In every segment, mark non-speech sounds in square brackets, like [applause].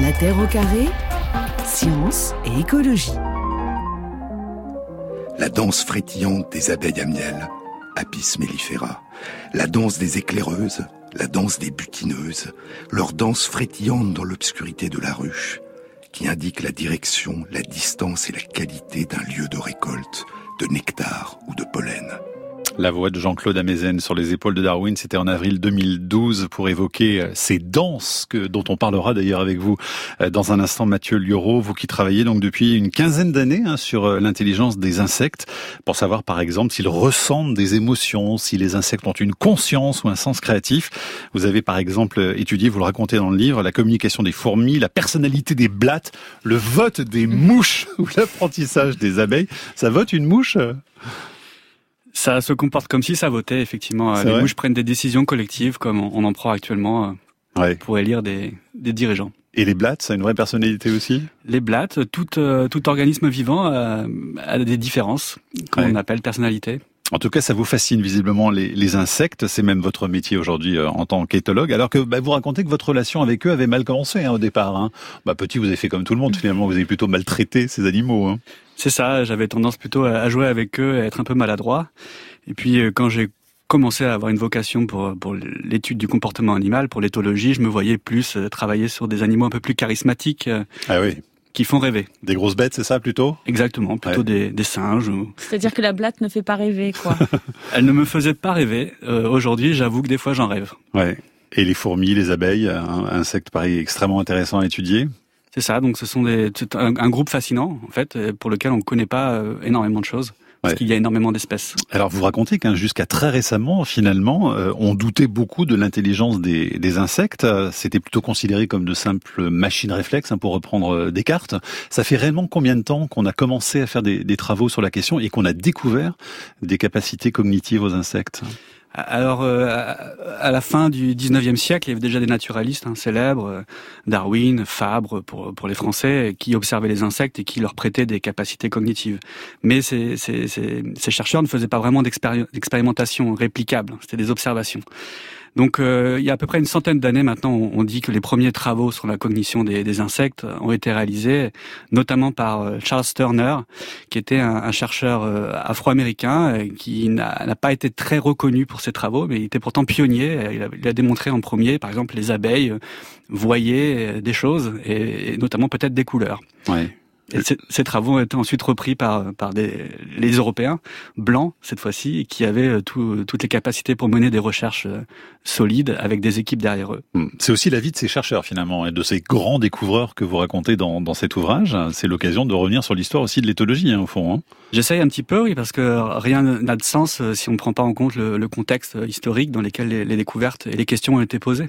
La Terre au carré, science et écologie. La danse frétillante des abeilles à miel, Apis mellifera. La danse des éclaireuses, la danse des butineuses, leur danse frétillante dans l'obscurité de la ruche, qui indique la direction, la distance et la qualité d'un lieu de récolte, de nectar ou de pollen. La voix de Jean-Claude Amezen sur les épaules de Darwin, c'était en avril 2012 pour évoquer euh, ces danses que, dont on parlera d'ailleurs avec vous euh, dans un instant, Mathieu Lioro, vous qui travaillez donc depuis une quinzaine d'années hein, sur euh, l'intelligence des insectes, pour savoir par exemple s'ils ressentent des émotions, si les insectes ont une conscience ou un sens créatif. Vous avez par exemple étudié, vous le racontez dans le livre, la communication des fourmis, la personnalité des blattes, le vote des mouches [laughs] ou l'apprentissage des abeilles. Ça vote une mouche? Ça se comporte comme si ça votait, effectivement. Les mouches prennent des décisions collectives comme on en prend actuellement euh, pour élire des, des dirigeants. Et les blattes, ça a une vraie personnalité aussi? Les blattes, tout, euh, tout organisme vivant euh, a des différences qu'on appelle personnalité. En tout cas, ça vous fascine visiblement les, les insectes. C'est même votre métier aujourd'hui en tant qu'éthologue. Alors que bah, vous racontez que votre relation avec eux avait mal commencé hein, au départ. Hein. Bah, petit, vous avez fait comme tout le monde. Finalement, vous avez plutôt maltraité ces animaux. Hein. C'est ça, j'avais tendance plutôt à jouer avec eux, à être un peu maladroit. Et puis euh, quand j'ai commencé à avoir une vocation pour, pour l'étude du comportement animal, pour l'éthologie, je me voyais plus euh, travailler sur des animaux un peu plus charismatiques. Euh, ah oui qui font rêver. Des grosses bêtes, c'est ça plutôt? Exactement, plutôt des, des, singes. C'est-à-dire que la blatte ne fait pas rêver, quoi. [laughs] Elle ne me faisait pas rêver. Aujourd'hui, j'avoue que des fois, j'en rêve. Ouais. Et les fourmis, les abeilles, un insecte pareil extrêmement intéressant à étudier c'est ça, donc ce sont des, un, un, groupe fascinant, en fait, pour lequel on ne connaît pas euh, énormément de choses. Parce qu'il y a énormément d'espèces. Alors vous racontez qu'un jusqu'à très récemment, finalement, euh, on doutait beaucoup de l'intelligence des, des, insectes. C'était plutôt considéré comme de simples machines réflexes, hein, pour reprendre euh, Descartes. Ça fait réellement combien de temps qu'on a commencé à faire des, des travaux sur la question et qu'on a découvert des capacités cognitives aux insectes? Alors, euh, à la fin du 19e siècle, il y avait déjà des naturalistes hein, célèbres, euh, Darwin, Fabre pour, pour les Français, qui observaient les insectes et qui leur prêtaient des capacités cognitives. Mais ces, ces, ces, ces chercheurs ne faisaient pas vraiment d'expérimentation réplicable, c'était des observations. Donc euh, il y a à peu près une centaine d'années maintenant, on, dit que les premiers travaux sur la cognition des, insectes ont été réalisés, notamment par euh, Charles Turner, qui était un, chercheur euh, afro-américain qui n'a pas été très reconnu pour ses travaux, mais il était pourtant pionnier. Il a, démontré en premier, par exemple, les abeilles voyaient des choses et, notamment peut-être des couleurs. Et ces travaux ont été ensuite repris par, par des, les Européens, blancs cette fois-ci, qui avaient euh, tout, toutes les capacités pour mener des recherches euh, solides avec des équipes derrière eux. Hmm. C'est aussi la vie de ces chercheurs finalement et de ces grands découvreurs que vous racontez dans, dans cet ouvrage. C'est l'occasion de revenir sur l'histoire aussi de l'éthologie hein, au fond. Hein. J'essaye un petit peu, oui, parce que rien n'a de sens euh, si on ne prend pas en compte le, le contexte historique dans lequel les, les découvertes et les questions ont été posées.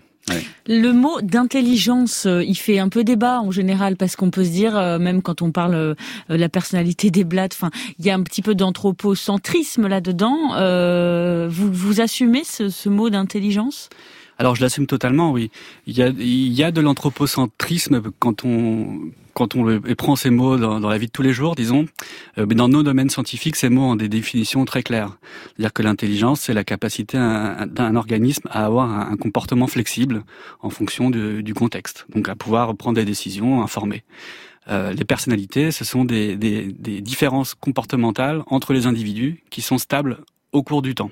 Le mot d'intelligence, euh, il fait un peu débat en général parce qu'on peut se dire, euh, même quand on parle euh, de la personnalité des blattes, enfin, il y a un petit peu d'anthropocentrisme là-dedans. vous, vous assumez ce, ce mot d'intelligence? Alors je l'assume totalement, oui. Il y a, il y a de l'anthropocentrisme quand on quand on prend ces mots dans, la vie de tous les jours, disons. mais dans nos domaines scientifiques, ces mots ont des définitions très claires. C'est-à-dire que l'intelligence, c'est la capacité d'un organisme à avoir un, comportement flexible en fonction du contexte, donc à pouvoir prendre des décisions informées. Euh, les personnalités, ce sont des, des, des différences comportementales entre les individus qui sont stables au cours du temps.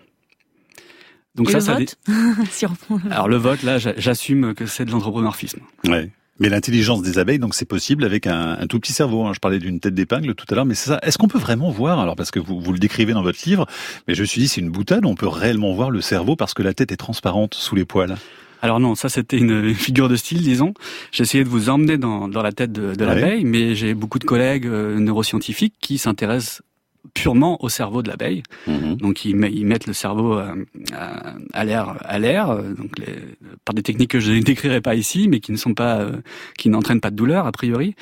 Donc ça, ça [laughs] Alors le vote, là, j'assume que c'est de l'anthropomorphisme. Ouais. Mais l'intelligence des abeilles, donc c'est possible avec un, un, tout petit cerveau. Hein. Je parlais d'une tête d'épingle tout à l'heure, mais c'est ça. Est-ce qu'on peut vraiment voir Alors parce que vous, vous le décrivez dans votre livre, mais je me suis dit c'est une boutade. On peut réellement voir le cerveau parce que la tête est transparente sous les poils? Alors non, ça c'était une figure de style, disons. J'ai essayé de vous emmener dans, dans la tête de, de l'abeille, mais j'ai beaucoup de collègues euh, neuroscientifiques qui s'intéressent purement au cerveau de l'abeille. Mhm. Donc ils, ils, mettent le cerveau euh, à, l'air, à l'air, euh, donc les, par des techniques que je ne décrirai pas ici, mais qui ne sont pas, euh, qui n'entraînent pas de douleur a priori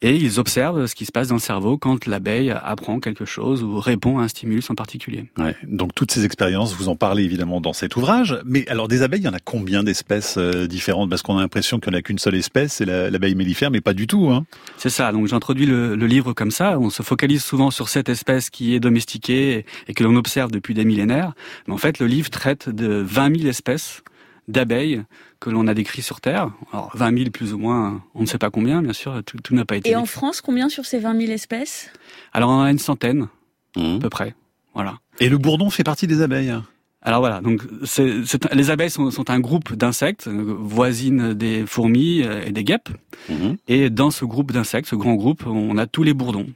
et ils observent ce qui se passe dans le cerveau quand l'abeille apprend quelque chose ou répond à un stimulus en particulier. Ouais, donc toutes ces expériences, vous en parlez évidemment dans cet ouvrage, mais alors des abeilles, il y en a combien d'espèces euh, différentes? Parce qu'on a l'impression qu'il n'y en a qu'une seule espèce, c'est l'abeille mellifère, mais pas du tout. Hein. C'est ça, donc j'introduis le, le, livre comme ça, on se focalise souvent sur cette espèce qui est domestiquée et que l'on observe depuis des millénaires, mais en fait le livre traite de 20 000 espèces d'abeilles que l'on a décrit sur Terre. Alors 20 000 plus ou moins, on ne sait pas combien, bien sûr, tout, n'a pas été. Et en France, combien sur ces 20 000 espèces? Alors on a une centaine, mmh. à peu près. Voilà. Et le bourdon fait partie des abeilles alors voilà, donc les abeilles sont, un groupe d'insectes voisines des fourmis euh, et des guêpes. Mmh. Et dans ce groupe d'insectes, ce grand groupe, on a tous les bourdons,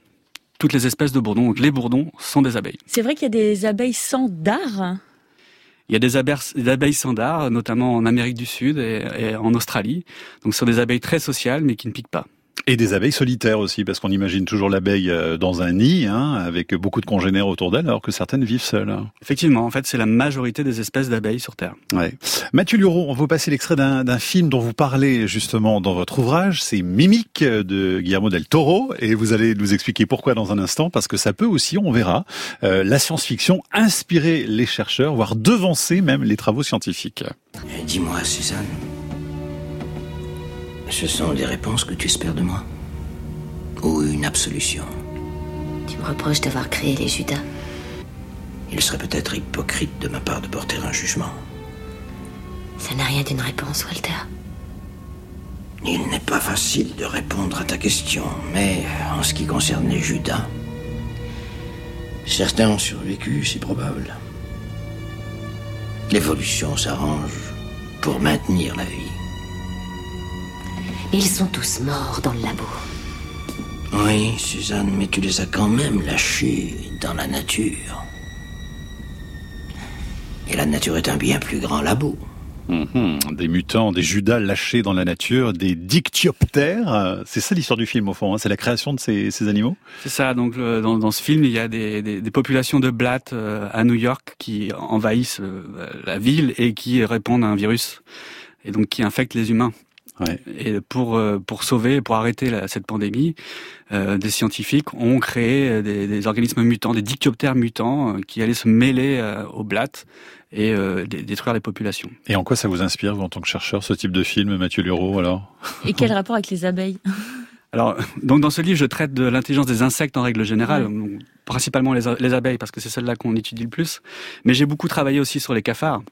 toutes les espèces de bourdons. Donc les bourdons sont des abeilles. C'est vrai qu'il y a des abeilles sans dard? Il y a des abeilles, sans dard, notamment en Amérique du Sud et, en Australie. Donc ce sont des abeilles très sociales, mais qui ne piquent pas. Et des abeilles solitaires aussi, parce qu'on imagine toujours l'abeille euh, dans un nid, hein, avec beaucoup de congénères autour d'elle, alors que certaines vivent seules. Effectivement, en fait, c'est la majorité des espèces d'abeilles sur Terre. Ouais. Mathieu Lureau, on va passer l'extrait d'un film dont vous parlez justement dans votre ouvrage, c'est Mimique de Guillermo del Toro, et vous allez nous expliquer pourquoi dans un instant, parce que ça peut aussi, on verra, euh, la science-fiction inspirer les chercheurs, voire devancer même les travaux scientifiques. Dis-moi, Suzanne. Ce sont des réponses que tu espères de moi Ou une absolution Tu me reproches d'avoir créé les Judas Il serait peut-être hypocrite de ma part de porter un jugement. Ça n'a rien d'une réponse, Walter. Il n'est pas facile de répondre à ta question, mais en ce qui concerne les Judas, certains ont survécu, c'est probable. L'évolution s'arrange pour maintenir la vie. Ils sont tous morts dans le labo. Oui, Suzanne, mais tu les as quand même lâchés dans la nature. Et la nature est un bien plus grand labo. Mhm. des mutants, des judas lâchés dans la nature, des dictyoptères. C'est ça l'histoire du film au fond, hein. c'est la création de ces, animaux C'est ça, donc dans, ce film il y a des, populations de blattes euh, à New York qui envahissent euh, la ville et qui répondent à un virus, et donc qui infectent les humains. Et pour euh, pour sauver, pour arrêter cette pandémie, euh, des scientifiques ont créé des, organismes mutants, des dictyoptères mutants, euh, qui allaient se mêler aux blattes et détruire les populations. Et en quoi ça vous inspire, vous, en tant que chercheur, ce type de film, Mathieu Lureau, alors? Et quel rapport avec les abeilles? [laughs] Alors, donc dans ce livre, je traite de l'intelligence des insectes en règle générale, principalement les, les, abeilles parce que c'est celle-là qu'on étudie le plus. Mais j'ai beaucoup travaillé aussi sur les cafards.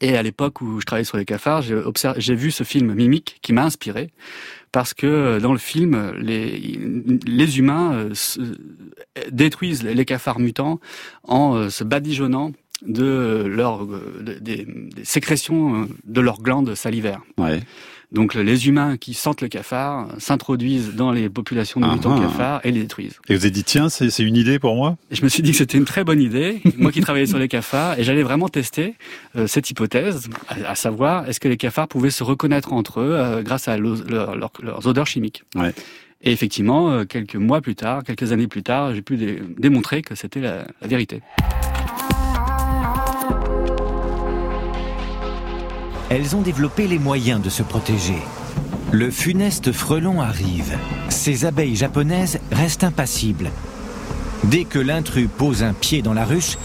Et à l'époque où je travaillais sur les cafards, j'ai vu ce film Mimique qui m'a inspiré parce que euh, dans le film, les, les humains euh, détruisent les cafards mutants en euh, se badigeonnant de leur des, des, sécrétions de leurs glandes salivaires. Ouais. Donc les humains qui sentent le cafard s'introduisent dans les populations de mutants ah. cafards et les détruisent. Et vous avez dit tiens c'est une idée pour moi? Et Je me suis dit que c'était une très bonne idée, moi qui travaillais sur les cafards, et j'allais vraiment tester euh, cette hypothèse, à, savoir est-ce que les cafards pouvaient se reconnaître entre eux euh, grâce à leurs odeurs chimiques? Ouais. Et effectivement, euh, quelques mois plus tard, quelques années plus tard, j'ai pu démontrer que c'était la vérité. Elles ont développé les moyens de se protéger. Le funeste frelon arrive. Ces abeilles japonaises restent impassibles. Dès que l'intrus pose un pied dans la ruche,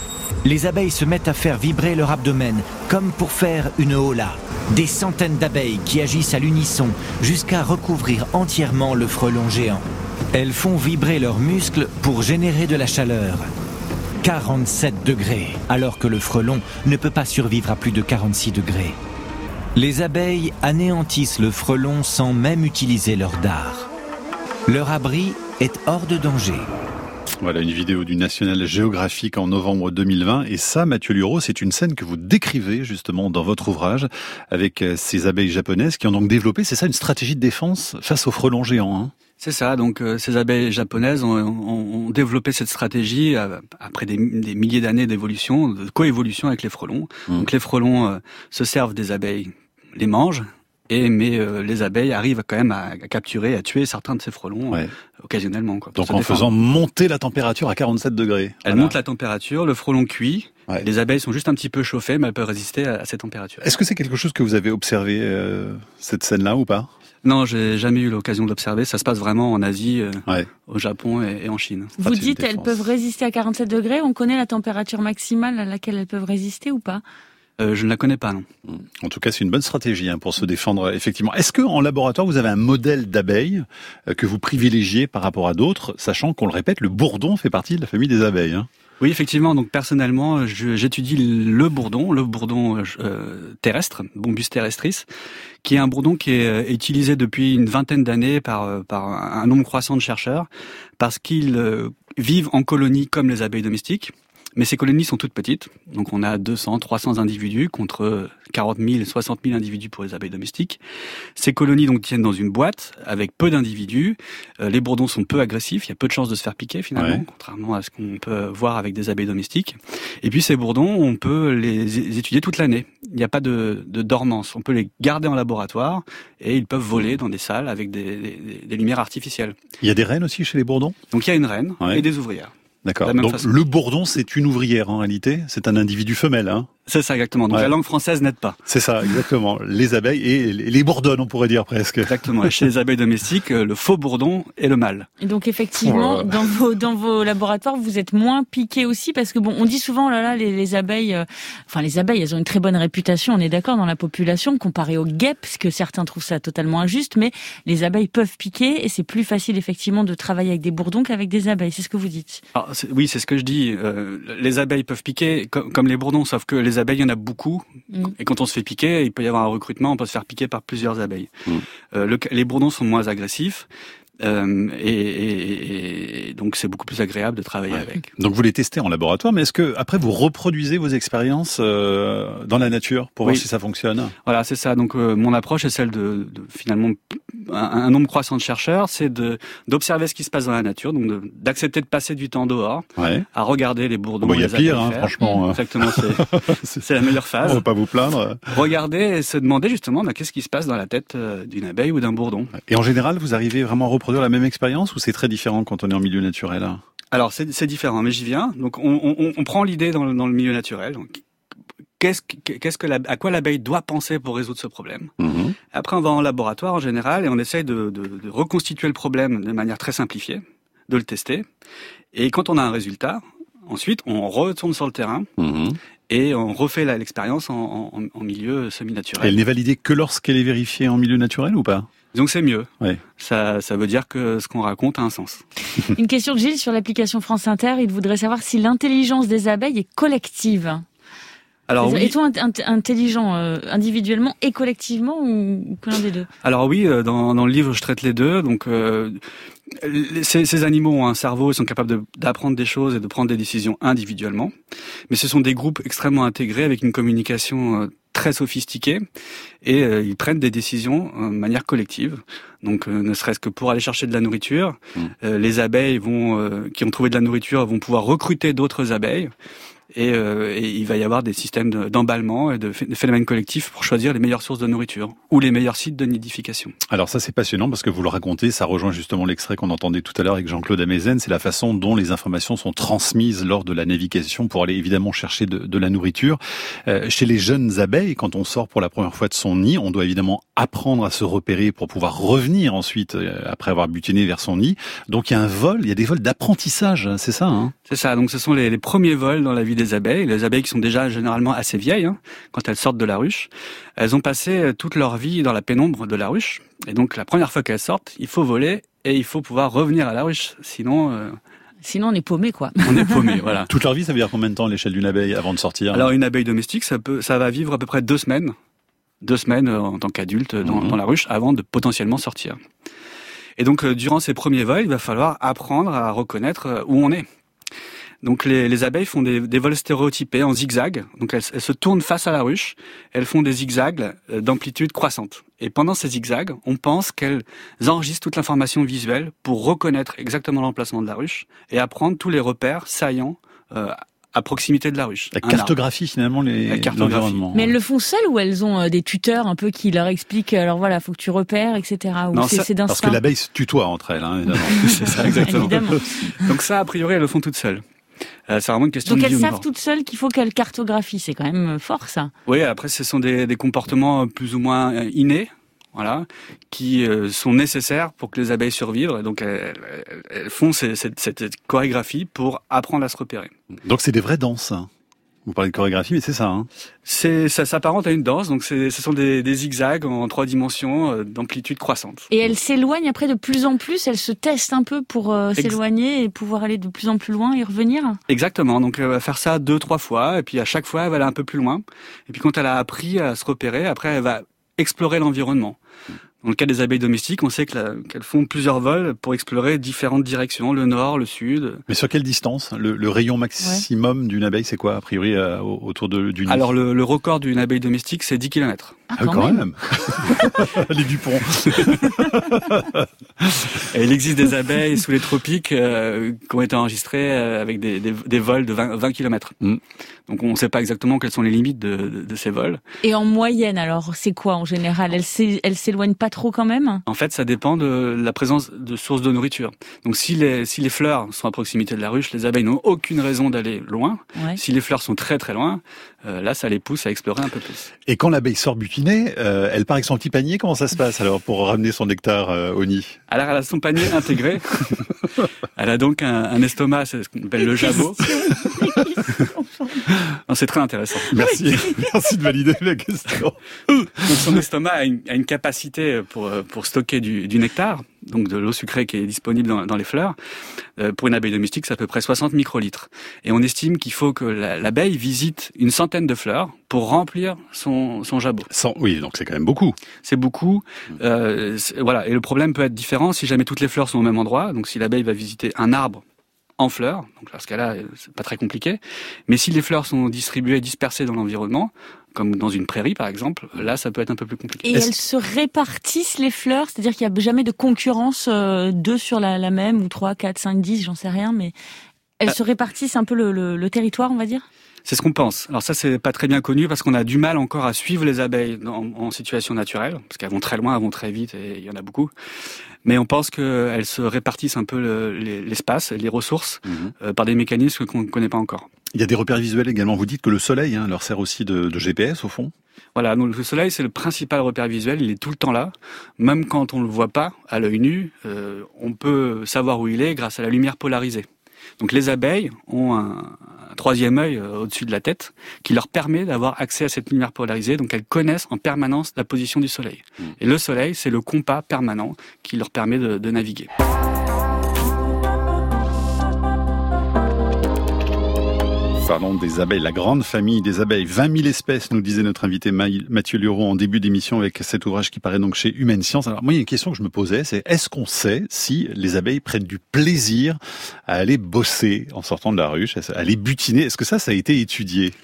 les abeilles se mettent à faire vibrer leur abdomen, comme pour faire une hola. Des centaines d'abeilles qui agissent à l'unisson jusqu'à recouvrir entièrement le frelon géant. Elles font vibrer leurs muscles pour générer de la chaleur. 47 degrés, alors que le frelon ne peut pas survivre à plus de 46 degrés. Les abeilles anéantissent le frelon sans même utiliser leur dard. Leur abri est hors de danger. Voilà une vidéo du National Geographic en novembre 2020. Et ça, Mathieu Lureau, c'est une scène que vous décrivez justement dans votre ouvrage avec euh, ces abeilles japonaises qui ont donc développé, c'est ça, une stratégie de défense face aux frelons géants. Hein? C'est ça, donc euh, ces abeilles japonaises ont, développé cette stratégie euh, après des, milliers d'années d'évolution, de coévolution avec les frelons. Mmh. Donc les frelons se servent des abeilles les mangent, et mais euh, les abeilles arrivent quand même à, capturer, à tuer certains de ces frelons euh, occasionnellement. Quoi, Donc en faisant monter la température à 47 degrés. Elle monte la température, le frelon cuit. Les abeilles sont juste un petit peu chauffées, mais elles peuvent résister à, cette température. Est-ce que c'est quelque chose que vous avez observé euh, cette scène-là ou pas? Non, j'ai jamais eu l'occasion d'observer. Ça se passe vraiment en Asie, au Japon et, en Chine. Vous dites elles peuvent résister à 47 degrés. On connaît la température maximale à laquelle elles peuvent résister ou pas? Euh, je ne la connais pas, non. Hmm. En tout cas, c'est une bonne stratégie hein, pour se défendre, effectivement. Est-ce que en laboratoire, vous avez un modèle d'abeille euh, que vous privilégiez par rapport à d'autres, sachant qu'on le répète, le bourdon fait partie de la famille des abeilles hein? Oui, effectivement. Donc personnellement, j'étudie le bourdon, le bourdon euh, terrestre, Bombus terrestris, qui est un bourdon qui est euh, utilisé depuis une vingtaine d'années par, euh, par un nombre croissant de chercheurs, parce qu'ils vivent en colonie comme les abeilles domestiques. Mais ces colonies sont toutes petites, donc on a 200, 300 individus contre 40 000, 60 000 individus pour les abeilles domestiques. Ces colonies donc tiennent dans une boîte avec peu d'individus. Euh, les bourdons sont peu agressifs, il y a peu de chances de se faire piquer finalement, contrairement à ce qu'on peut voir avec des abeilles domestiques. Et puis ces bourdons, on peut les étudier toute l'année. Il n'y a pas de, de, dormance, on peut les garder en laboratoire et ils peuvent voler dans des salles avec des, des, des lumières artificielles. Il y a des reines aussi chez les bourdons? Donc il y a une reine et des ouvrières. D'accord. Donc le bourdon, c'est une ouvrière en réalité. C'est un individu femelle. Hein c'est ça exactement. Donc la langue française n'aide pas. C'est ça exactement. les abeilles et les bourdonnes, on pourrait dire presque. Exactement. chez les abeilles domestiques, euh, le faux bourdon est le mâle. Et donc effectivement, dans vos dans vos laboratoires, vous êtes moins piqués aussi parce que bon, on dit souvent là là les, les abeilles, euh, enfin les abeilles, elles ont une très bonne réputation. On est d'accord dans la population comparé aux guêpes, parce que certains trouvent ça totalement injuste, mais les abeilles peuvent piquer et c'est plus facile effectivement de travailler avec des bourdons qu'avec des abeilles. C'est ce que vous dites. Alors, oui, c'est ce que je dis. Euh, les abeilles peuvent piquer comme, comme les bourdons, sauf que les abeilles, il y en a beaucoup. Mm. Et quand on se fait piquer, il peut y avoir un recrutement, on peut se faire piquer par plusieurs abeilles. Mm. Euh, les bourdons sont moins agressifs. Euh, et, donc c'est beaucoup plus agréable de travailler avec. Donc vous les testez en laboratoire, mais est-ce que après vous reproduisez vos expériences euh, dans la nature pour voir si ça fonctionne? Voilà, c'est ça. Donc mon approche est celle de, de finalement un, nombre croissant de chercheurs, c'est d'observer ce qui se passe dans la nature, donc d'accepter de, passer du temps dehors, à regarder les bourdons. Il y a pire, hein, franchement. Hein. Exactement, [laughs] c'est la meilleure phase. On va pas vous plaindre. Regarder et se demander justement bah, qu'est-ce qui se passe dans la tête euh, d'une abeille ou d'un bourdon. Et en général, vous arrivez vraiment à reproduire la même expérience ou c'est très différent quand on est en milieu naturel? Alors c'est différent, mais j'y viens. Donc on, on, on prend l'idée dans, dans, le milieu naturel. Donc, qu'est-ce qu'est-ce que la, à quoi l'abeille doit penser pour résoudre ce problème? Mhm. Après, on va en laboratoire en général et on essaye de, de, de, reconstituer le problème de manière très simplifiée, de le tester. Et quand on a un résultat, ensuite on retourne sur le terrain. Mhm. Et on refait l'expérience en, en, en, milieu semi-naturel. Elle n'est validée que lorsqu'elle est vérifiée en milieu naturel ou pas? Donc c'est mieux. Ouais. Ça, ça veut dire que ce qu'on raconte a un sens. Une question de Gilles sur l'application France Inter. Il voudrait savoir si l'intelligence des abeilles est collective. Alors oui. Est-on intelligent euh, individuellement et collectivement ou, l'un des deux? Alors oui, euh, dans, dans, le livre je traite les deux. Donc euh, ces, ces, animaux ont un cerveau, ils sont capables d'apprendre des choses et de prendre des décisions individuellement. Mais ce sont des groupes extrêmement intégrés avec une communication euh, très sophistiquée et ils prennent des décisions de manière collective. Donc ne serait-ce que pour aller chercher de la nourriture, mmh. les abeilles vont qui ont trouvé de la nourriture vont pouvoir recruter d'autres abeilles euh, et, il va y avoir des systèmes d'emballement et de, phénomènes collectifs pour choisir les meilleures sources de nourriture ou les meilleurs sites de nidification. Alors ça c'est passionnant parce que vous le racontez, ça rejoint justement l'extrait qu'on entendait tout à l'heure avec Jean-Claude Amezen, c'est la façon dont les informations sont transmises lors de la navigation pour aller évidemment chercher de, de la nourriture. Euh, chez les jeunes abeilles, quand on sort pour la première fois de son nid, on doit évidemment apprendre à se repérer pour pouvoir revenir ensuite euh, après avoir butiné vers son nid. Donc il y a un vol, il y a des vols d'apprentissage, hein, c'est ça hein? C'est ça, donc ce sont les, les premiers vols dans la vie des abeilles, les abeilles qui sont déjà généralement assez vieilles hein, quand elles sortent de la ruche. Elles ont passé euh, toute leur vie dans la pénombre de la ruche, et donc la première fois qu'elles sortent, il faut voler et il faut pouvoir revenir à la ruche, sinon. Euh, sinon, on est paumé, quoi. On est paumé, [laughs] voilà. Toute leur vie, ça veut dire combien de temps à l'échelle d'une abeille avant de sortir Alors, une abeille domestique, ça peut, ça va vivre à peu près deux semaines, deux semaines euh, en tant qu'adulte dans, mhm. dans, la ruche avant de potentiellement sortir. Et donc, durant ces premiers vols, il va falloir apprendre à reconnaître où on est. Donc les, les abeilles font des, des, vols stéréotypés en zigzag. Donc elles, se tournent face à la ruche. Elles font des zigzags euh, d'amplitude croissante. Et pendant ces zigzags, on pense qu'elles enregistrent toute l'information visuelle pour reconnaître exactement l'emplacement de la ruche et apprendre tous les repères saillants euh, à proximité de la ruche. La cartographie finalement les l'environnement. Mais elles le font seules ou elles ont euh, des tuteurs un peu qui leur expliquent alors voilà faut que tu repères etc. Ou non, c'est parce que l'abeille se tutoie entre elles hein, évidemment. [laughs] c'est ça exactement. Donc ça a priori elles le font toutes seules. Euh, c'est vraiment une question Donc elles savent toutes seules qu'il faut qu'elles cartographient, c'est quand même euh, fort ça. Oui, après ce sont des, des comportements plus ou moins euh, innés, voilà, qui sont nécessaires pour que les abeilles survivent. donc elles, elles font cette, cette, chorégraphie pour apprendre à se repérer. Donc c'est des vraies danses. Hein. Vous parlez de chorégraphie, mais c'est ça. Hein c'est ça s'apparente à une danse, donc ce sont des, des, zigzags en trois dimensions euh, d'amplitude croissante. Et elle s'éloigne après de plus en plus. Elle se teste un peu pour euh, s'éloigner et pouvoir aller de plus en plus loin et revenir. Exactement. Donc elle va faire ça deux trois fois, et puis à chaque fois elle va aller un peu plus loin. Et puis quand elle a appris à se repérer, après elle va explorer l'environnement. Dans le cas des abeilles domestiques, on sait qu'elles font plusieurs vols pour explorer différentes directions, le nord, le sud. Mais sur quelle distance? Le, rayon maximum d'une abeille, c'est quoi, a priori, euh, autour de, du nid Alors, le, le record d'une abeille domestique, c'est 10 km. Ah, ah, quand, même, [laughs] Les Dupont Et il existe des abeilles sous les tropiques euh, qui ont été enregistrées euh, avec des, des, des vols de 20, 20 km. Donc on ne sait pas exactement quelles sont les limites de, de, de ces vols. Et en moyenne, alors, c'est quoi en général? Elle s'éloigne pas trop quand même? En fait, ça dépend de la présence de sources de nourriture. Donc si les, si les fleurs sont à proximité de la ruche, les abeilles n'ont aucune raison d'aller loin. Si les fleurs sont très très loin, euh, là, ça les pousse à explorer un peu plus. Et quand l'abeille sort butinée, euh, elle part avec son petit panier. Comment ça se passe alors pour ramener son nectar euh, au nid? Alors, elle a son panier intégré. [laughs] elle a donc un, un estomac, c'est ce qu'on appelle le jabot. C'est très intéressant. Merci, [laughs] merci de valider la question. Donc, son estomac a une, a une capacité pour, pour stocker du, du nectar donc de l'eau sucrée qui est disponible dans, les fleurs. Euh, pour une abeille domestique, c'est à peu près 60 microlitres. Et on estime qu'il faut que l'abeille visite une centaine de fleurs pour remplir son, son jabot. oui, donc c'est quand même beaucoup. C'est beaucoup. Euh, voilà. Et le problème peut être différent si jamais toutes les fleurs sont au même endroit. Donc si l'abeille va visiter un arbre en fleurs, donc dans ce cas-là, c'est pas très compliqué. Mais si les fleurs sont distribuées, dispersées dans l'environnement, comme dans une prairie par exemple, là ça peut être un peu plus compliqué. Et elles se répartissent les fleurs, c'est-à-dire qu'il n'y a jamais de concurrence euh, deux sur la, la, même ou trois, quatre, cinq, dix, j'en sais rien, mais elles euh, se répartissent un peu le, le, le territoire, on va dire? C'est ce qu'on pense. Alors ça, c'est pas très bien connu parce qu'on a du mal encore à suivre les abeilles en, en situation naturelle, parce qu'elles vont très loin, elles vont très vite, et il y en a beaucoup. Mais on pense qu'elles se répartissent un peu l'espace, les ressources, mhm. euh, par des mécanismes qu'on ne connaît pas encore. Il y a des repères visuels également. Vous dites que le soleil hein, leur sert aussi de, de GPS au fond voilà, donc le soleil c'est le principal repère visuel, il est tout le temps là. Même quand on ne le voit pas à l'œil nu, euh, on peut savoir où il est grâce à la lumière polarisée. Donc les abeilles ont un, troisième œil euh, au-dessus de la tête qui leur permet d'avoir accès à cette lumière polarisée. Donc elles connaissent en permanence la position du soleil. Hmm. Et le soleil, c'est le compas permanent qui leur permet de, de naviguer. Parlons des abeilles, la grande famille des abeilles. 20 000 espèces, nous disait notre invité Mathieu Luron en début d'émission avec cet ouvrage qui paraît donc chez Humaine Science. Alors moi, il y a une question que je me posais, c'est est-ce qu'on sait si les abeilles prennent du plaisir à aller bosser en sortant de la ruche, à aller butiner? Est-ce que ça, ça a été étudié?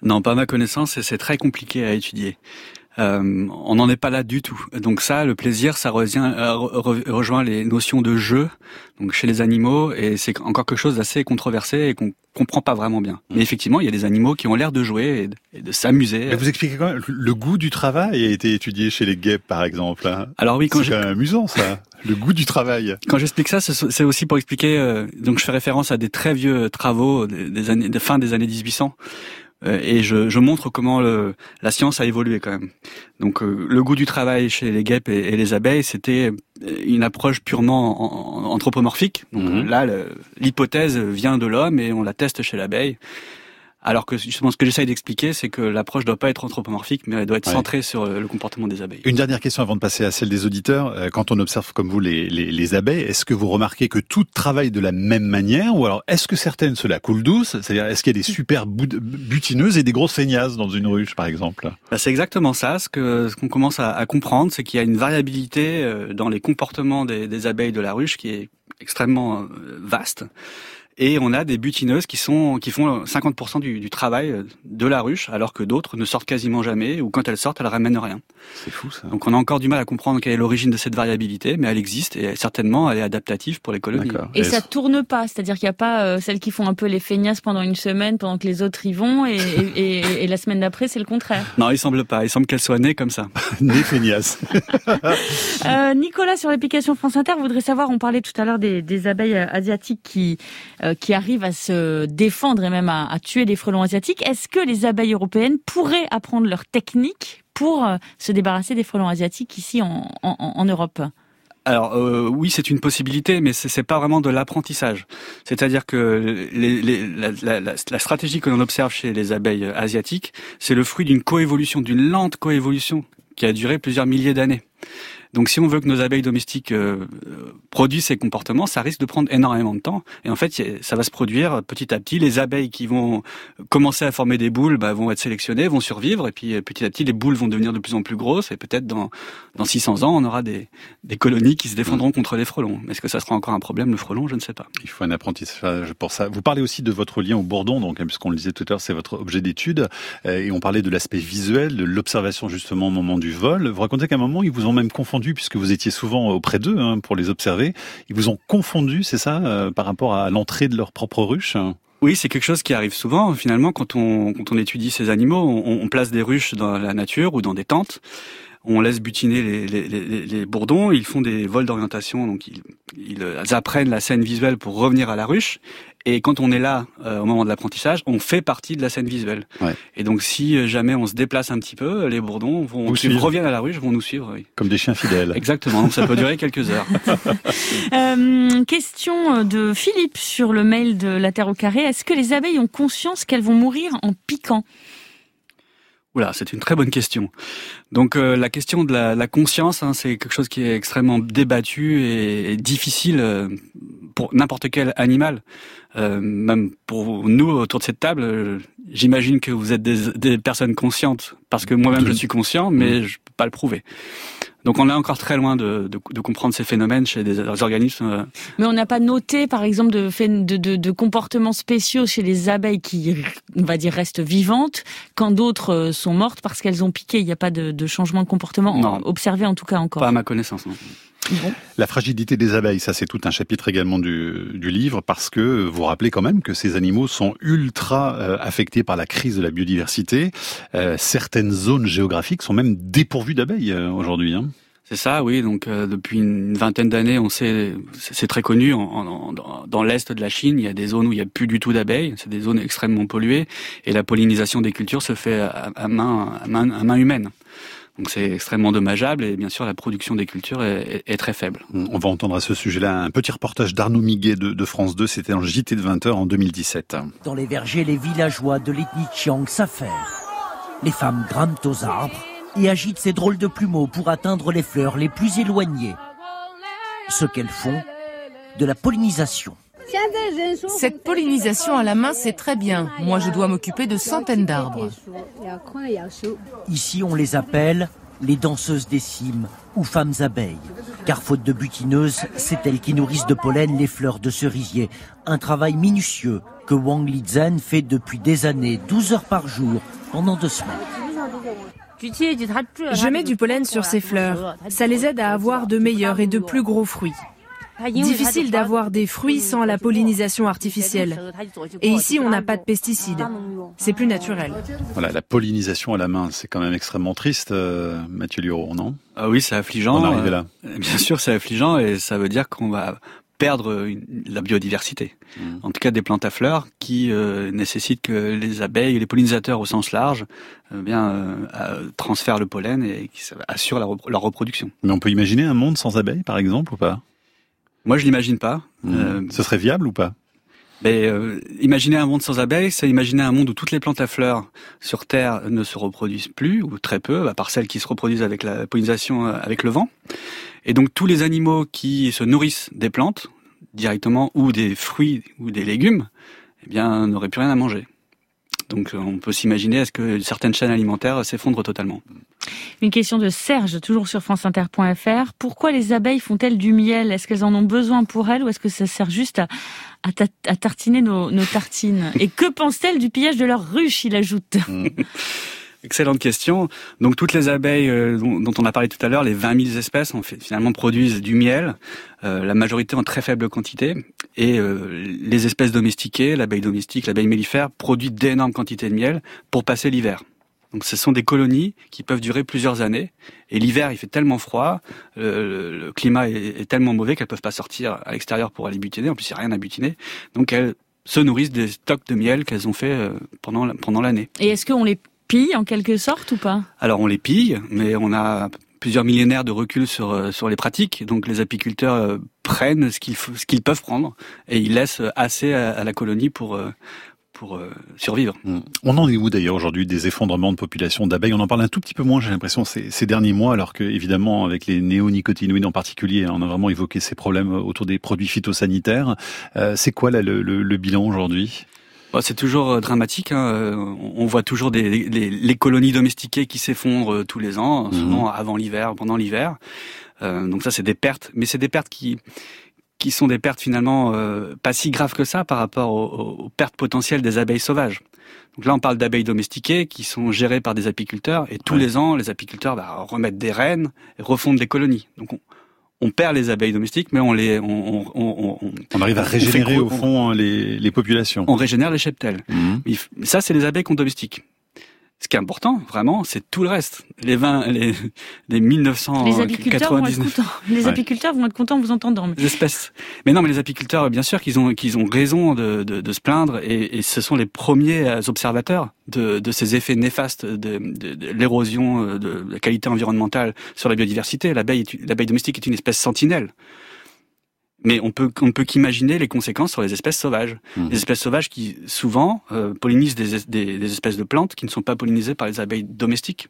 Non, pas ma connaissance, et c'est très compliqué à étudier. Euh, on n'en est pas là du tout. Donc ça, le plaisir, ça revient, euh, rejoint les notions de jeu donc chez les animaux, et c'est encore quelque chose d'assez controversé et qu'on comprend pas vraiment bien. Mais effectivement, il y a des animaux qui ont l'air de jouer et de, s'amuser. Mais vous expliquez quand même, le goût du travail a été étudié chez les guêpes, par exemple. Hein Alors oui, quand c'est quand même amusant ça. le goût du travail. Quand j'explique ça, c'est aussi pour expliquer. Euh, donc, je fais référence à des très vieux travaux des, années, de fin des années 1800 euh, et je, je, montre comment le, la science a évolué quand même. Donc euh, le goût du travail chez les guêpes et, les abeilles, c'était une approche purement anthropomorphique. Donc mhm. là, l'hypothèse vient de l'homme et on la teste chez l'abeille. Alors que justement, ce que j'essaye d'expliquer, c'est que l'approche doit pas être anthropomorphique, mais elle doit être centrée sur le comportement des abeilles. Une dernière question avant de passer à celle des auditeurs. Euh, quand on observe comme vous les, les, les abeilles, est-ce que vous remarquez que toutes travaillent de la même manière, ou alors est-ce que certaines se la coulent douce? C'est-à-dire, est-ce qu'il y a des super butineuses et des grosses feignasses dans une ruche, par exemple? Bah, C'est exactement ça. Ce que ce qu'on commence à, à comprendre, c'est qu'il y a une variabilité euh, dans les comportements des, des abeilles de la ruche qui est extrêmement euh, vaste. Et on a des butineuses qui sont qui font 50% du, du, travail de la ruche, alors que d'autres ne sortent quasiment jamais, ou quand elles sortent, elles ramènent rien. C'est fou ça. Donc on a encore du mal à comprendre quelle est l'origine de cette variabilité, mais elle existe et certainement elle est adaptative pour les colonies. Et, ça tourne pas, c'est-à-dire qu'il n'y a pas euh, celles qui font un peu les feignasses pendant une semaine, pendant que les autres y vont, et, et, et la semaine d'après c'est le contraire. Non, il semble pas. Il semble qu'elles soient nées comme ça. [laughs] nées feignasses. [laughs] euh, Nicolas sur l'application France Inter voudrait savoir, on parlait tout à l'heure des, des abeilles asiatiques qui euh, euh, qui arrivent à se défendre et même à, tuer des frelons asiatiques. Est-ce que les abeilles européennes pourraient apprendre leur technique pour euh, se débarrasser des frelons asiatiques ici en, Europe? Alors euh, oui, c'est une possibilité, mais c'est pas vraiment de l'apprentissage. C'est-à-dire que les, les, la, stratégie que l'on observe chez les abeilles asiatiques, c'est le fruit d'une coévolution, d'une lente coévolution qui a duré plusieurs milliers d'années. Donc si on veut que nos abeilles domestiques euh, produisent ces comportements, ça risque de prendre énormément de temps. Et en fait, ça va se produire petit à petit. Les abeilles qui vont commencer à former des boules bah, vont être sélectionnées, vont survivre. Et puis petit à petit, les boules vont devenir de plus en plus grosses. Et peut-être dans, dans 600 ans, on aura des, des colonies qui se défendront mm. contre les frelons. Est-ce que ça sera encore un problème, le frelon? Je ne sais pas. Il faut un apprentissage pour ça. Vous parlez aussi de votre lien au bourdon, donc puisqu'on le disait tout à l'heure, c'est votre objet d'étude. Euh, et on parlait de l'aspect visuel, de l'observation justement au moment du vol. Vous racontez qu'à un moment, ils vous ont même confondu, puisque vous étiez souvent auprès d'eux hein, pour les observer. Ils vous ont confondu, c'est ça, euh, par rapport à l'entrée de leur propre ruche? Oui, c'est quelque chose qui arrive souvent. Finalement, quand on, quand on étudie ces animaux, on, on, place des ruches dans la nature ou dans des tentes. On laisse butiner les, les, les, les bourdons. Ils font des vols d'orientation, donc ils, ils, apprennent la scène visuelle pour revenir à la ruche. Et quand on est là euh, au moment de l'apprentissage, on fait partie de la scène visuelle. Ouais. Et donc si euh, jamais on se déplace un petit peu, les bourdons vont reviennent à la ruche vont nous suivre. Oui. Comme des chiens fidèles. [laughs] Exactement. Donc ça peut durer quelques heures. [laughs] euh, question de Philippe sur le mail de la Terre au carré. Est-ce que les abeilles ont conscience qu'elles vont mourir en piquant? Oula, c'est une très bonne question. Donc euh, la question de la, la conscience, hein, c'est quelque chose qui est extrêmement débattu et, et difficile euh, pour n'importe quel animal. Euh, même pour nous autour de cette table, j'imagine que vous êtes des, des, personnes conscientes, parce que moi-même je suis conscient, mais je peux pas le prouver. Donc on est encore très loin de, de, de comprendre ces phénomènes chez des, organismes. Euh. Mais on n'a pas noté, par exemple, de, de, de, comportements spéciaux chez les abeilles qui, on va dire, restent vivantes, quand d'autres sont mortes parce qu'elles ont piqué. Il n'y a pas de, changement de comportement non. observé en tout cas encore. Pas à ma connaissance. Non. La fragilité des abeilles, ça c'est tout un chapitre également du, du, livre parce que vous rappelez quand même que ces animaux sont ultra euh, affectés par la crise de la biodiversité. Euh, certaines zones géographiques sont même dépourvues d'abeilles euh, aujourd'hui. Hein. C'est ça, oui. Donc depuis une vingtaine d'années, on sait, c'est très connu. En, en, dans l'est de la Chine, il y a des zones où il n'y a plus du tout d'abeilles. C'est des zones extrêmement polluées et la pollinisation des cultures se fait à, à main, à main, à main humaine. Donc c'est extrêmement dommageable et bien sûr la production des cultures est, est, très faible. On va entendre à ce sujet-là un petit reportage d'Arnaud Miguet de, de, France 2, c'était en JT de 20h en 2017. Dans les vergers, les villageois de l'ethnie Chiang s'affairent. Les femmes grimpent aux arbres et agitent ces drôles de plumeaux pour atteindre les fleurs les plus éloignées. Ce qu'elles font, de la pollinisation. Cette pollinisation à la main, c'est très bien. Moi, je dois m'occuper de centaines d'arbres. Ici, on les appelle les danseuses des cimes ou femmes abeilles. Car faute de butineuses, c'est elles qui nourrissent de pollen les fleurs de cerisier. Un travail minutieux que Wang Lizhen fait depuis des années, 12 heures par jour, pendant deux semaines. Je mets du pollen sur ces fleurs. Ça les aide à avoir de meilleurs et de plus gros fruits. Difficile d'avoir des fruits sans la pollinisation artificielle. Et ici, on n'a pas de pesticides. C'est plus naturel. Voilà, la pollinisation à la main, c'est quand même extrêmement triste, euh, Mathieu Luro, non? Ah oui, c'est affligeant. On arrive là. Euh, [laughs] bien sûr, c'est affligeant et ça veut dire qu'on va perdre la biodiversité. Mmh. En tout cas, des plantes à fleurs qui euh, nécessitent que les abeilles les pollinisateurs au sens large euh, bien transfèrent le pollen et qui assurent leur reproduction. Mais on peut imaginer un monde sans abeilles, par exemple, ou pas? Moi, je l'imagine pas. Mmh. Euh, Ce serait viable ou pas? Mais euh, imaginer un monde sans abeilles, c'est imaginer un monde où toutes les plantes à fleurs sur Terre ne se reproduisent plus, ou très peu, à part celles qui se reproduisent avec la pollinisation euh, avec le vent. Et donc tous les animaux qui se nourrissent des plantes, directement, ou des fruits ou des légumes, eh bien, n'auraient plus rien à manger. Donc on peut s'imaginer est-ce que certaines chaînes alimentaires s'effondrent totalement. Une question de Serge, toujours sur franceinter.fr. Pourquoi les abeilles font-elles du miel? Est-ce qu'elles en ont besoin pour elles ou est-ce que ça sert juste à, à, tartiner nos, nos tartines? Et que pensent-elles du pillage de leur ruche Il ajoute. [laughs] Excellente question. Donc toutes les abeilles euh, dont, on a parlé tout à l'heure, les 20 000 espèces, en fait, finalement produisent du miel, euh, la majorité en très faible quantité. Et euh, les espèces domestiquées, l'abeille domestique, l'abeille mellifère, produisent d'énormes quantités de miel pour passer l'hiver. Donc ce sont des colonies qui peuvent durer plusieurs années. Et l'hiver, il fait tellement froid, le, climat est, tellement mauvais qu'elles peuvent pas sortir à l'extérieur pour aller butiner. En plus, il n'y a rien à butiner. Donc elles se nourrissent des stocks de miel qu'elles ont fait pendant pendant l'année. Et est-ce qu'on les pille en quelque sorte ou pas? Alors on les pille, mais on a plusieurs millénaires de recul sur sur les pratiques. Donc les apiculteurs prennent ce qu'ils ce qu'ils peuvent prendre et ils laissent assez à, la colonie pour pour survivre. Mm. On en est où d'ailleurs aujourd'hui des effondrements de population d'abeilles? On en parle un tout petit peu moins, j'ai l'impression, ces, ces, derniers mois, alors que évidemment, avec les néonicotinoïdes en particulier, on a vraiment évoqué ces problèmes autour des produits phytosanitaires. Euh, c'est quoi là, le, le, le bilan aujourd'hui? Bah, c'est toujours euh, dramatique. Hein. Euh, on voit toujours des, les, les colonies domestiquées qui s'effondrent euh, tous les ans, mhm. souvent avant l'hiver, pendant l'hiver. Euh, donc ça, c'est des pertes, mais c'est des pertes qui qui sont des pertes finalement euh, pas si graves que ça par rapport aux, aux, pertes potentielles des abeilles sauvages. Donc là, on parle d'abeilles domestiquées qui sont gérées par des apiculteurs, et tous les ans, les apiculteurs bah, remettent des reines et refondent des colonies. Donc on, on perd les abeilles domestiques, mais on les, on, on, on, on arrive à régénérer au fond les, les, populations. On régénère les cheptels. Mhm. Ça, c'est les abeilles qu'on domestique. Ce qui est important, vraiment, c'est tout le reste. Les 20, les, les 1999. Les apiculteurs vont être contents. Les apiculteurs vont être contents en vous entendant. Mais... Les espèces. Mais non, mais les apiculteurs, bien sûr qu'ils ont, qu'ils ont raison de, de, de se plaindre et, et, ce sont les premiers observateurs de, de ces effets néfastes de, de, de l'érosion euh, de la qualité environnementale sur la biodiversité. L'abeille, l'abeille domestique est une espèce sentinelle. Mais on peut on peut qu'imaginer les conséquences sur les espèces sauvages. Mmh. Les espèces sauvages qui souvent euh, pollinisent des, des, des, espèces de plantes qui ne sont pas pollinisées par les abeilles domestiques.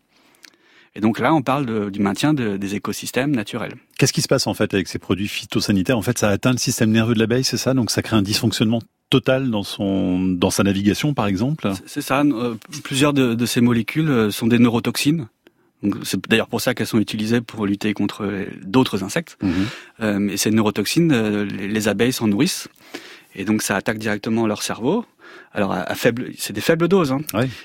Et donc là, on parle de, du maintien de, des écosystèmes naturels. Qu'est-ce qui se passe en fait avec ces produits phytosanitaires? En fait, ça atteint le système nerveux de l'abeille, c'est ça? Donc ça crée un dysfonctionnement total dans son dans sa navigation, par exemple? C'est ça. Euh, plusieurs de, de, ces molécules euh, sont des neurotoxines c'est d'ailleurs pour ça qu'elles sont utilisées pour lutter contre d'autres insectes. Mhm. Euh, et ces neurotoxines, euh, les abeilles s'en nourrissent. Et donc ça attaque directement leur cerveau. Alors à, faible, c'est des faibles doses, hein.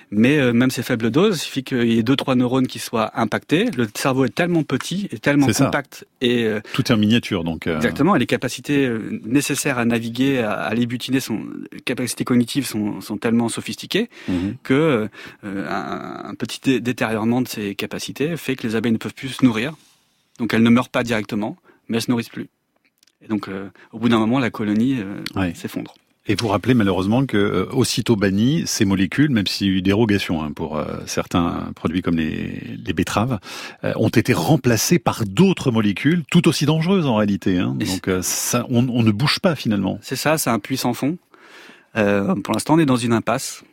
mais euh, même ces faibles doses, il suffit qu'il y ait deux trois neurones qui soient impactés. Le cerveau est tellement petit et tellement compact et euh, tout est en miniature donc. Euh, exactement, et les capacités nécessaires à naviguer, à, à les butiner, sont les capacités cognitives sont, sont tellement sophistiquées mhm. que un, un, petit détériorement de ces capacités fait que les abeilles ne peuvent plus se nourrir. Donc elles ne meurent pas directement, mais elles se nourrissent plus. Et donc, au bout d'un moment, la colonie s'effondre. Et vous rappelez malheureusement que euh, aussitôt banni, ces molécules, même s'il y a eu dérogation hein, pour euh, certains produits comme les, les betteraves, euh, ont été remplacées par d'autres molécules tout aussi dangereuses en réalité. Hein. Donc ça, on, on, ne bouge pas finalement. C'est ça, c'est un puits sans fond. pour l'instant, on est dans une impasse.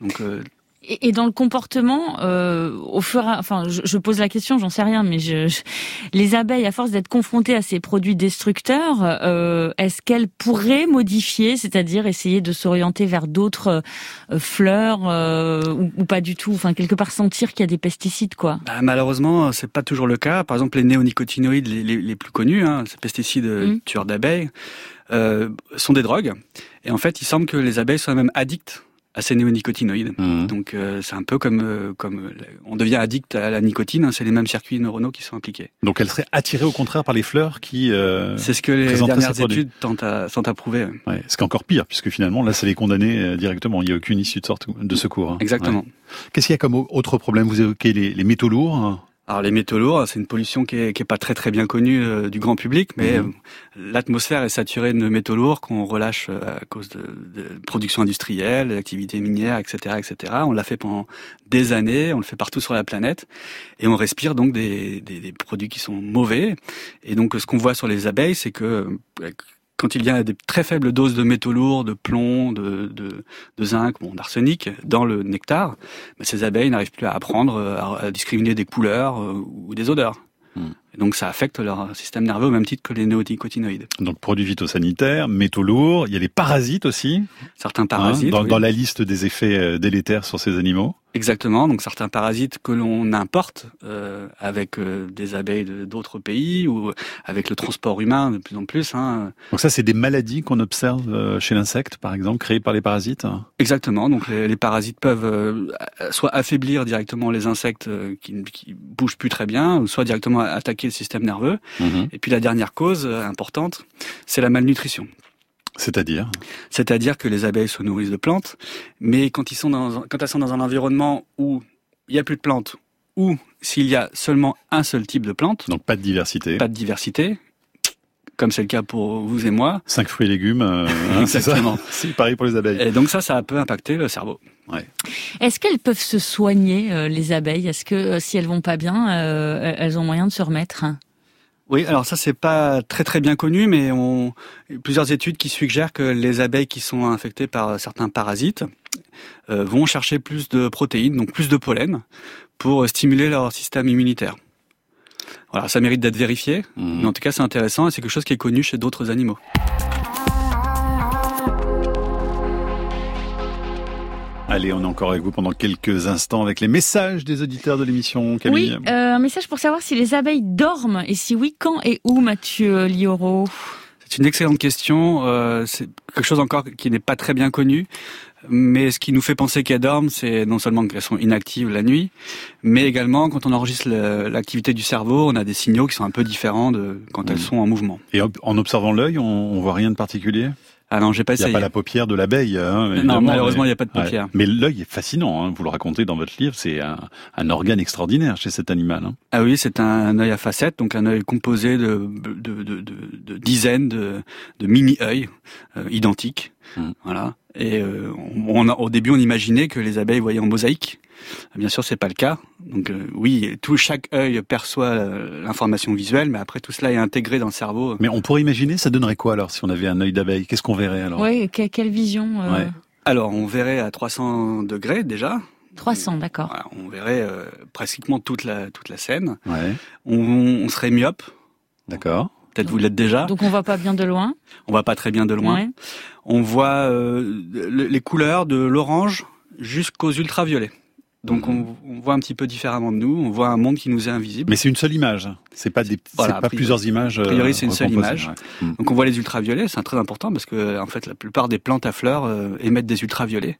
Donc et, dans le comportement, euh, au fur enfin, je, je, pose la question, j'en sais rien, mais je, les abeilles, à force d'être confrontées à ces produits destructeurs, euh, est-ce qu'elles pourraient modifier, c'est-à-dire essayer de s'orienter vers d'autres euh, fleurs euh, ou, ou, pas du tout, enfin quelque part sentir qu'il y a des pesticides, quoi? Bah, Malheureusement, c'est pas toujours le cas. Par exemple, les néonicotinoïdes, les, les, les plus connus, hein, ces pesticides mmh. tueurs d'abeilles, euh, sont des drogues. Et en fait, il semble que les abeilles soient même addictes à ces néonicotinoïdes. Mmh. Donc euh, c'est un peu comme euh, comme euh, on devient addict à la nicotine, hein, c'est les mêmes circuits neuronaux qui sont impliqués. Donc elle serait attirée au contraire par les fleurs qui euh, C'est ce que les dernières études tentent à, tentent à prouver. Ouais, ce qui est encore pire puisque finalement là c'est les condamner directement, il n'y a aucune issue de sorte de secours. Hein. Exactement. Ouais. Qu'est-ce qu'il y a comme autre problème? Vous évoquez les, les métaux lourds hein alors les métaux lourds, c'est une pollution qui est, qui est, pas très très bien connue euh, du grand public, mais mmh. l'atmosphère est saturée de métaux lourds qu'on relâche euh, à cause de, de production industrielle, d'activités minières, etc., etc. On l'a fait pendant des années, on le fait partout sur la planète, et on respire donc des, des, des produits qui sont mauvais. Et donc ce qu'on voit sur les abeilles, c'est que quand il y a des très faibles doses de métaux lourds, de plomb, de, de, de zinc, bon, d'arsenic dans le nectar, bah, ces abeilles n'arrivent plus à apprendre à, à discriminer des couleurs euh, ou des odeurs. Hmm. Donc ça affecte leur système nerveux au même titre que les néonicotinoïdes. Donc produits phytosanitaires, métaux lourds, il y a les parasites aussi. Certains parasites. Hein, dans, oui. dans, la liste des effets euh, délétères sur ces animaux. Exactement, donc certains parasites que l'on importe euh, avec euh, des abeilles d'autres pays ou avec le transport humain de plus en plus. Hein. Donc ça, c'est des maladies qu'on observe euh, chez l'insecte, par exemple, créées par les parasites? Exactement, donc les, les parasites peuvent euh, soit affaiblir directement les insectes euh, qui, qui bougent plus très bien, soit directement attaquer le système nerveux. Mmh. Et puis la dernière cause importante, c'est la malnutrition. C'est-à-dire C'est-à-dire que les abeilles se nourrissent de plantes, mais quand, ils sont dans, quand elles sont dans un environnement où il n'y a plus de plantes, ou s'il y a seulement un seul type de plante... Donc pas de diversité. Pas de diversité. comme c'est le cas pour vous et moi. Cinq fruits et légumes, euh, hein, Exactement. [laughs] C'est pareil pour les abeilles. Et donc ça, ça peut impacter le cerveau. Ouais. Est-ce qu'elles peuvent se soigner, euh, les abeilles? Est-ce que euh, si elles vont pas bien, euh, elles ont moyen de se remettre? Oui, alors ça c'est pas très très bien connu, mais on plusieurs études qui suggèrent que les abeilles qui sont infectées par certains parasites euh, vont chercher plus de protéines, donc plus de pollen, pour stimuler leur système immunitaire. Voilà, ça mérite d'être vérifié, Mhm. mais en tout cas c'est intéressant et c'est quelque chose qui est connu chez d'autres animaux. Allez, on est encore avec vous pendant quelques instants avec les messages des auditeurs de l'émission, Camille. Oui, euh, un message pour savoir si les abeilles dorment et si oui, quand et où, Mathieu Lioro C'est une excellente question. euh, c'est quelque chose encore qui n'est pas très bien connu. Mais ce qui nous fait penser qu'elles dorment, c'est non seulement qu'elles sont inactives la nuit, mais également quand on enregistre l'activité du cerveau, on a des signaux qui sont un peu différents de quand elles Mhm. sont en mouvement. Et en en observant l'œil, on, on voit rien de particulier? Ah non, j'ai pas Il n'y a essayé. pas la paupière de l'abeille. Hein, Non, malheureusement, il n'y a pas de paupière. Ouais. Mais l'œil est fascinant, hein, vous le racontez dans votre livre, c'est un, un organe extraordinaire chez cet animal. hein. Ah oui, c'est un œil à facettes, donc un œil composé de, de, de, de- dizaines de, de mini-œils euh, identiques. Mm. Voilà. Et euh, on, on a- au début, on imaginait que les abeilles voyaient en mosaïque. Bien sûr, c'est pas le cas. Donc euh, oui, tout chaque œil perçoit euh, l'information visuelle, mais après tout cela est intégré dans le cerveau. Mais on pourrait imaginer, ça donnerait quoi alors si on avait un œil d'abeille? Qu'est-ce qu'on verrait alors? Oui, que- quelle vision euh, Ouais. Alors, on verrait à 300 degrés déjà. 300, d'accord. Voilà, on verrait euh, pratiquement toute la toute la scène. Ouais, On, on serait myope. d'accord. Peut-être vous l'êtes déjà. Donc on voit pas bien de loin. On va pas très bien de loin. Ouais. On voit euh, le- les couleurs de l'orange jusqu'aux ultraviolets. Donc Mhm. on, on voit un petit peu différemment de nous. On voit un monde qui nous est invisible. Mais c'est une seule image. C'est pas des, Voilà, pas priori. plusieurs images. A priori, euh, c'est une seule recomposées, image. ouais. Mm. Donc on voit les ultraviolets, c'est très important parce que en fait la plupart des plantes à fleurs euh, émettent des ultraviolets.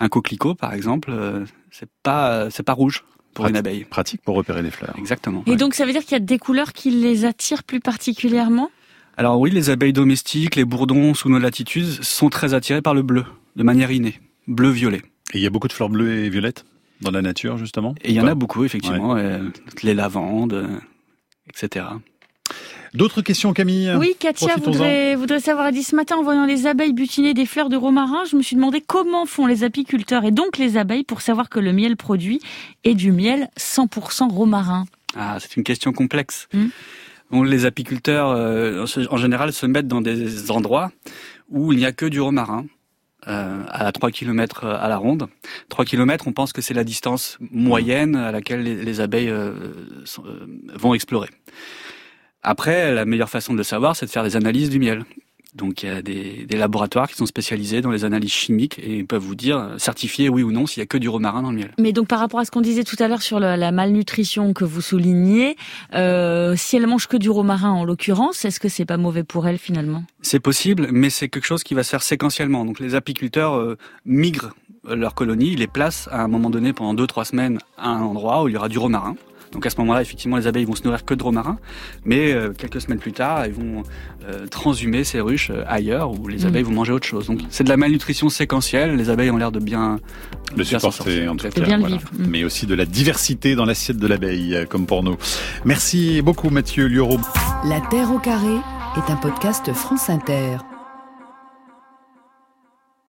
Un coquelicot par exemple, euh, c'est pas c'est pas rouge pour une abeille. Pratique pour repérer les fleurs. Exactement. Et donc ça veut dire qu'il y a des couleurs qui les attirent plus particulièrement? Alors oui, les abeilles domestiques, les bourdons sous nos latitudes sont très attirés par le bleu, de manière innée, bleu-violet. Et il y a beaucoup de fleurs bleues et violettes? Dans la nature justement. Et il y en a beaucoup effectivement, euh, les lavandes, euh, etc. D'autres questions, Camille? Oui, Katia voudrait, voudrait savoir, elle dit ce matin en voyant les abeilles butiner des fleurs de romarin, je me suis demandé comment font les apiculteurs et donc les abeilles pour savoir que le miel produit est du miel 100% romarin. Ah, c'est une question complexe. Hmm. Bon, les apiculteurs, euh, en général, se mettent dans des endroits où il n'y a que du romarin. Euh, à 3 km à la ronde. 3 km, on pense que c'est la distance moyenne à laquelle les, les abeilles euh, euh, vont explorer. Après, la meilleure façon de le savoir, c'est de faire des analyses du miel. Donc il y a des, des laboratoires qui sont spécialisés dans les analyses chimiques et ils peuvent vous dire, euh, certifier oui ou non s'il y a que du romarin dans le miel. Mais donc par rapport à ce qu'on disait tout à l'heure sur la malnutrition que vous soulignez, euh, si elle mange que du romarin en l'occurrence, est-ce que c'est pas mauvais pour elle finalement? C'est possible, mais c'est quelque chose qui va se faire séquentiellement. Donc les apiculteurs euh, migrent leur colonie, ils les placent à un moment donné pendant deux trois semaines à un endroit où il y aura du romarin. Donc à ce moment-là, effectivement, les abeilles vont se nourrir que de romarin, mais euh, quelques semaines plus tard, elles vont euh, transhumer ces ruches euh, ailleurs où les Mm. abeilles vont manger autre chose. Donc c'est de la malnutrition séquentielle. Les abeilles ont l'air de bien Le bien supporter sortir. en tout De cas. bien le vivre. Mm. Mais aussi de la diversité dans l'assiette de l'abeille, euh, comme pour nous. Merci beaucoup Mathieu Lioro. La Terre au carré est un podcast France Inter.